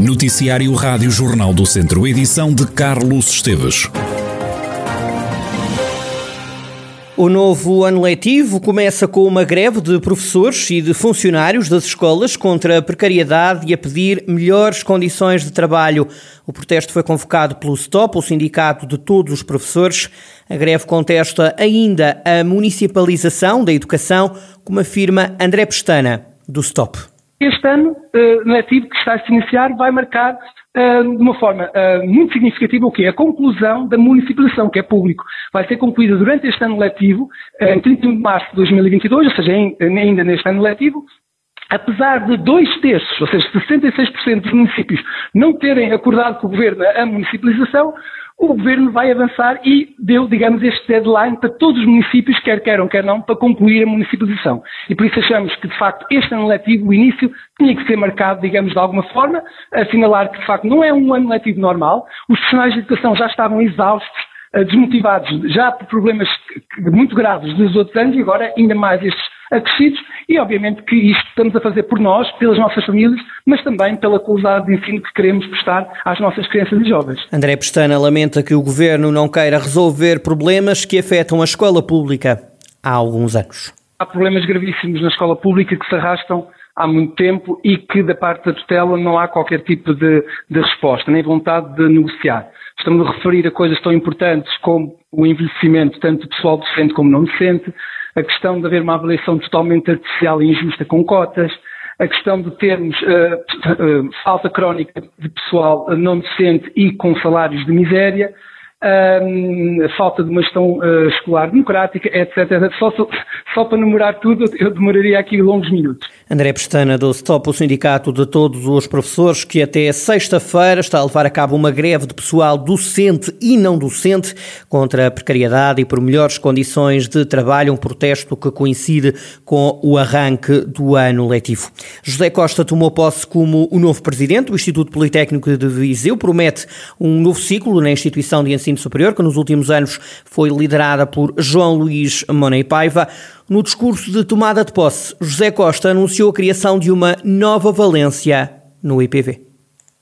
Noticiário Rádio Jornal do Centro, edição de Carlos Esteves. O novo ano letivo começa com uma greve de professores e de funcionários das escolas contra a precariedade e a pedir melhores condições de trabalho. O protesto foi convocado pelo STOP, o Sindicato de Todos os Professores. A greve contesta ainda a municipalização da educação, como afirma André Pestana, do STOP. Este ano uh, letivo que está a se iniciar vai marcar uh, de uma forma uh, muito significativa o quê? A conclusão da municipalização, que é público. Vai ser concluída durante este ano letivo, em 31 de março de 2022, ou seja, em, ainda neste ano letivo, apesar de dois terços, ou seja, 66% dos municípios não terem acordado com o Governo a municipalização, o Governo vai avançar e deu, digamos, este deadline para todos os municípios, quer queiram, quer não, para concluir a municipalização. E por isso achamos que, de facto, este ano letivo, o início, tinha que ser marcado, digamos, de alguma forma, assinalar que, de facto, não é um ano letivo normal, os profissionais de educação já estavam exaustos, eh, desmotivados, já por problemas muito graves dos outros anos e agora ainda mais estes acrescidos e obviamente que isto estamos a fazer por nós, pelas nossas famílias, mas também pela qualidade de ensino que queremos prestar às nossas crianças e jovens. André Pestana lamenta que o Governo não queira resolver problemas que afetam a escola pública há alguns anos. Há problemas gravíssimos na escola pública que se arrastam há muito tempo e que da parte da tutela não há qualquer tipo de, de resposta, nem vontade de negociar. Estamos a referir a coisas tão importantes como o envelhecimento tanto pessoal docente como não docente, a questão de haver uma avaliação totalmente artificial e injusta com cotas, a questão de termos uh, uh, falta crónica de pessoal não docente e com salários de miséria, a falta de uma gestão uh, escolar democrática, etc. Só, só, só, para numerar tudo, eu demoraria aqui longos minutos. André Pestana, do STOP, o sindicato de todos os professores, que até sexta-feira está a levar a cabo uma greve de pessoal docente e não docente contra a precariedade e por melhores condições de trabalho, um protesto que coincide com o arranque do ano letivo. José Costa tomou posse como o novo presidente do Instituto Politécnico de Viseu, promete um novo ciclo na instituição de ensino ensino superior, que nos últimos anos foi liderada por João Luís Monei Paiva. No discurso de tomada de posse, José Costa anunciou a criação de uma nova valência no IPV.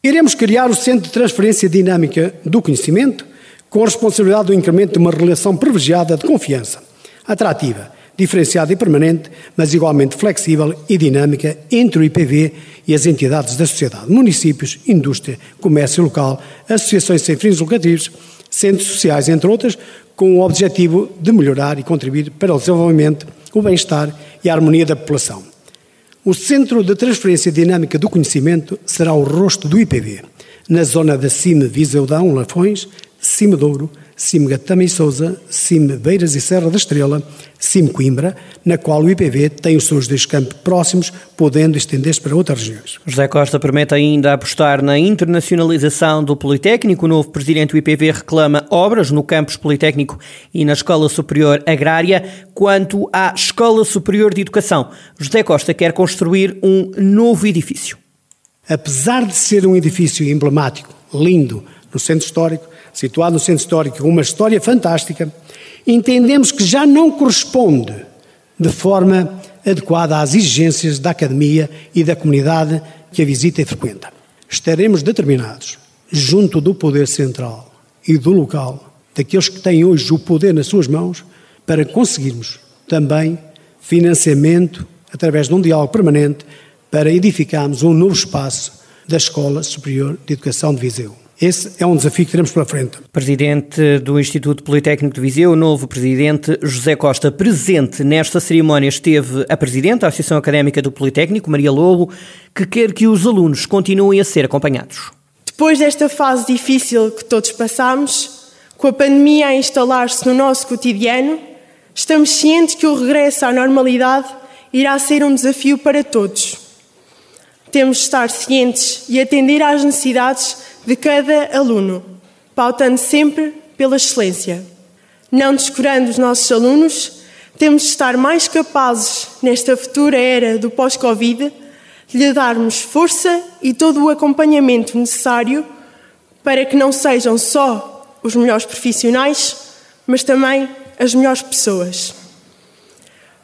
Iremos criar o Centro de Transferência Dinâmica do Conhecimento, com a responsabilidade do incremento de uma relação privilegiada de confiança, atrativa, diferenciada e permanente, mas igualmente flexível e dinâmica entre o IPV e as entidades da sociedade, municípios, indústria, comércio local, associações sem fins lucrativos, centros sociais, entre outras, com o objetivo de melhorar e contribuir para o desenvolvimento, o bem-estar e a harmonia da população. O Centro de Transferência Dinâmica do Conhecimento será o rosto do IPV, na zona da CIME Viseudão, Lafões, CIME Douro, CIM Gatama e Souza, CIM Beiras e Serra da Estrela, CIM Coimbra, na qual o IPV tem os seus dois campos próximos, podendo estender-se para outras regiões. José Costa promete ainda apostar na internacionalização do Politécnico. O novo presidente do IPV reclama obras no campus Politécnico e na Escola Superior Agrária. Quanto à Escola Superior de Educação, José Costa quer construir um novo edifício. Apesar de ser um edifício emblemático, lindo, no centro histórico, situado no centro histórico, com uma história fantástica, entendemos que já não corresponde de forma adequada às exigências da academia e da comunidade que a visita e frequenta. Estaremos determinados, junto do poder central e do local, daqueles que têm hoje o poder nas suas mãos, para conseguirmos também financiamento através de um diálogo permanente para edificarmos um novo espaço da Escola Superior de Educação de Viseu. Esse é um desafio que teremos pela frente. Presidente do Instituto Politécnico de Viseu, o novo presidente José Costa. Presente nesta cerimónia esteve a presidente da Associação Académica do Politécnico, Maria Lobo, que quer que os alunos continuem a ser acompanhados. Depois desta fase difícil que todos passamos, com a pandemia a instalar-se no nosso cotidiano, estamos cientes que o regresso à normalidade irá ser um desafio para todos. Temos de estar cientes e atender às necessidades de cada aluno, pautando sempre pela excelência. Não descurando os nossos alunos, temos de estar mais capazes, nesta futura era do pós-Covid, de lhe darmos força e todo o acompanhamento necessário para que não sejam só os melhores profissionais, mas também as melhores pessoas.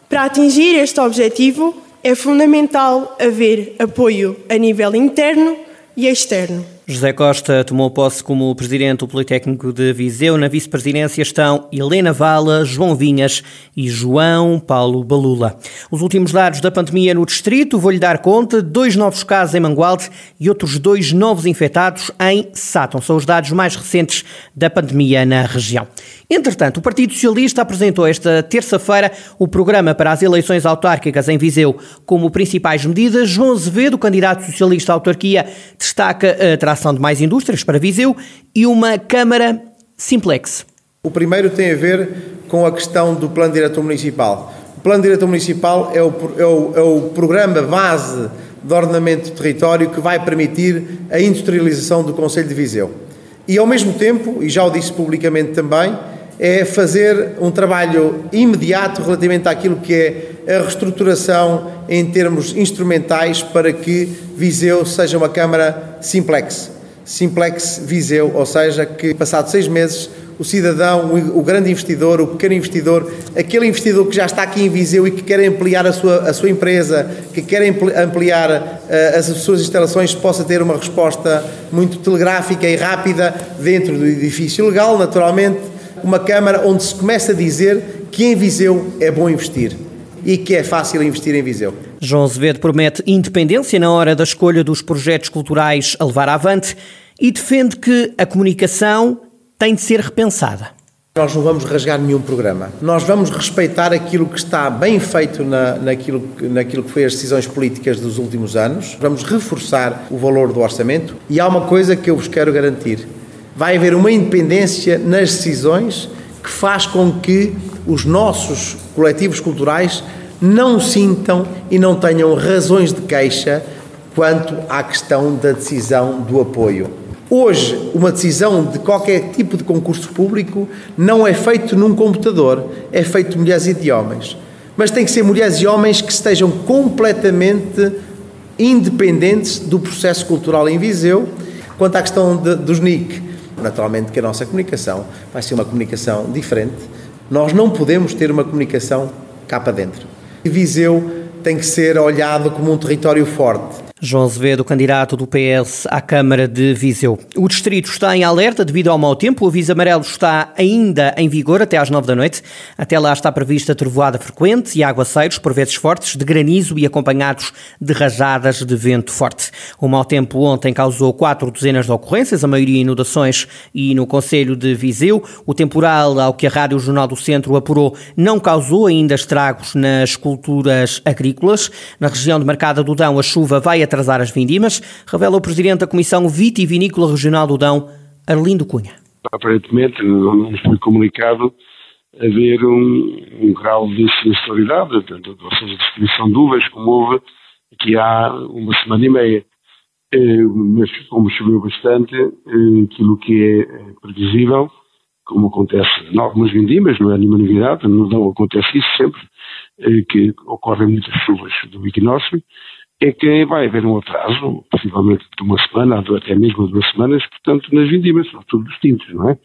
Para atingir este objetivo, é fundamental haver apoio a nível interno e externo. José Costa tomou posse como presidente do Politécnico de Viseu. Na vice-presidência estão Helena Vala, João Vinhas e João Paulo Balula. Os últimos dados da pandemia no distrito, vou-lhe dar conta, dois novos casos em Mangualde e outros dois novos infectados em Sátão. São os dados mais recentes da pandemia na região. Entretanto, o Partido Socialista apresentou esta terça-feira o programa para as eleições autárquicas em Viseu. Como principais medidas, João Azevedo, candidato socialista à autarquia, destaca a atração de mais indústrias para Viseu e uma Câmara Simplex. O primeiro tem a ver com a questão do Plano Diretor Municipal. O Plano Diretor Municipal é o, é o, é o programa base de ordenamento do território que vai permitir a industrialização do Conselho de Viseu. E, ao mesmo tempo, e já o disse publicamente também, é fazer um trabalho imediato relativamente àquilo que é a reestruturação em termos instrumentais para que Viseu seja uma Câmara simplex. Simplex Viseu, ou seja, que passado seis meses o cidadão, o grande investidor, o pequeno investidor, aquele investidor que já está aqui em Viseu e que quer ampliar a sua, a sua empresa, que quer ampliar uh, as suas instalações, possa ter uma resposta muito telegráfica e rápida dentro do edifício legal, naturalmente, uma Câmara onde se começa a dizer que em Viseu é bom investir e que é fácil investir em Viseu. João Azevedo promete independência na hora da escolha dos projetos culturais a levar avante e defende que a comunicação tem de ser repensada. Nós não vamos rasgar nenhum programa. Nós vamos respeitar aquilo que está bem feito na, naquilo, naquilo que foi as decisões políticas dos últimos anos. Vamos reforçar o valor do orçamento. E há uma coisa que eu vos quero garantir: vai haver uma independência nas decisões que faz com que os nossos coletivos culturais não sintam e não tenham razões de queixa quanto à questão da decisão do apoio. Hoje, uma decisão de qualquer tipo de concurso público não é feito num computador, é feito de mulheres e de homens. Mas tem que ser mulheres e homens que estejam completamente independentes do processo cultural em Viseu. Quanto à questão de, dos NIC, naturalmente que a nossa comunicação vai ser uma comunicação diferente. Nós não podemos ter uma comunicação cá para dentro. Viseu tem que ser olhado como um território forte. João Azevedo, candidato do PS à Câmara de Viseu. O distrito está em alerta devido ao mau tempo. O aviso amarelo está ainda em vigor até às nove da noite. Até lá está prevista trovoada frequente e aguaceiros, por vezes fortes, de granizo e acompanhados de rajadas de vento forte. O mau tempo ontem causou quatro dezenas de ocorrências, a maioria inundações e no Conselho de Viseu. O temporal, ao que a Rádio Jornal do Centro apurou, não causou ainda estragos nas culturas agrícolas. Na região demarcada do Dão, a chuva vai atrasar atrasar as vindimas, revela o Presidente da Comissão Vitivinícola Regional do Dão, Arlindo Cunha. Aparentemente, nos foi comunicado haver um, um grau de sinistralidade, ou seja, distribuição de uvas, como houve aqui há uma semana e meia. Eh, mas como choveu bastante, eh, aquilo que é eh, previsível, como acontece em algumas vindimas, não é nenhuma novidade, não acontece isso sempre, que ocorrem muitas chuvas do equinócio, é que vai haver um atraso, possivelmente de uma semana, ou até mesmo duas semanas, portanto, nas vindimas, são tudo distintos, não é?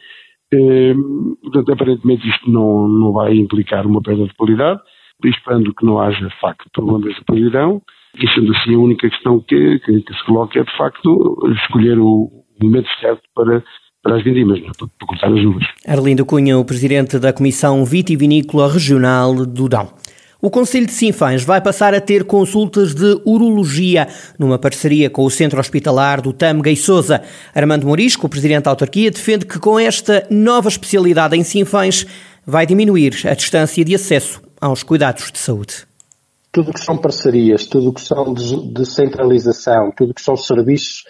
Ehm, portanto, aparentemente isto não, não vai implicar uma perda de qualidade, esperando que não haja, de facto, problemas de podridão, e sendo assim a única questão que, que, que se coloca é, de facto, escolher o momento certo para para as vindimas, para, para cortar as uvas. Arlindo Cunha, o presidente da Comissão Vitivinícola Regional do Dão. O Conselho de Sinfãs vai passar a ter consultas de urologia, numa parceria com o Centro Hospitalar do Tâmega e Sousa. Armando Morisco, o presidente da autarquia, defende que com esta nova especialidade em Sinfãs vai diminuir a distância de acesso aos cuidados de saúde. Tudo que são parcerias, tudo que são descentralização, tudo que são serviços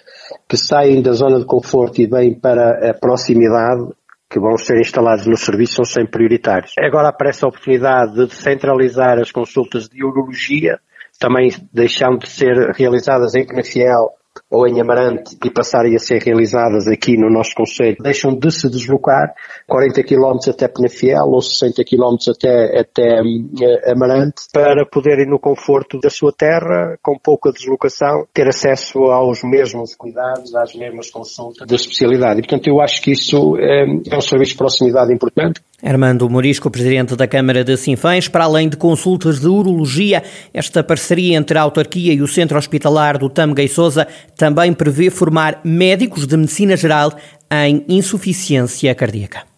que saem da zona de conforto e vêm para a proximidade, que vão ser instalados no serviço são sempre prioritários. Agora aparece a oportunidade de centralizar as consultas de urologia, também deixando de ser realizadas em Penafiel ou em Amarante e passarem a ser realizadas aqui no nosso Conselho, deixam de se deslocar 40 km até Penafiel ou 60 km até, até uh, Amarante para poderem no conforto da sua terra, com pouca deslocação, ter acesso aos mesmos cuidados, às mesmas consultas da especialidade. E, portanto, eu acho que isso é, é um serviço de proximidade importante Armando Morisco, presidente da Câmara de Sinfãs, para além de consultas de urologia, esta parceria entre a autarquia e o Centro Hospitalar do Tâmega e Sousa também prevê formar médicos de medicina geral em insuficiência cardíaca.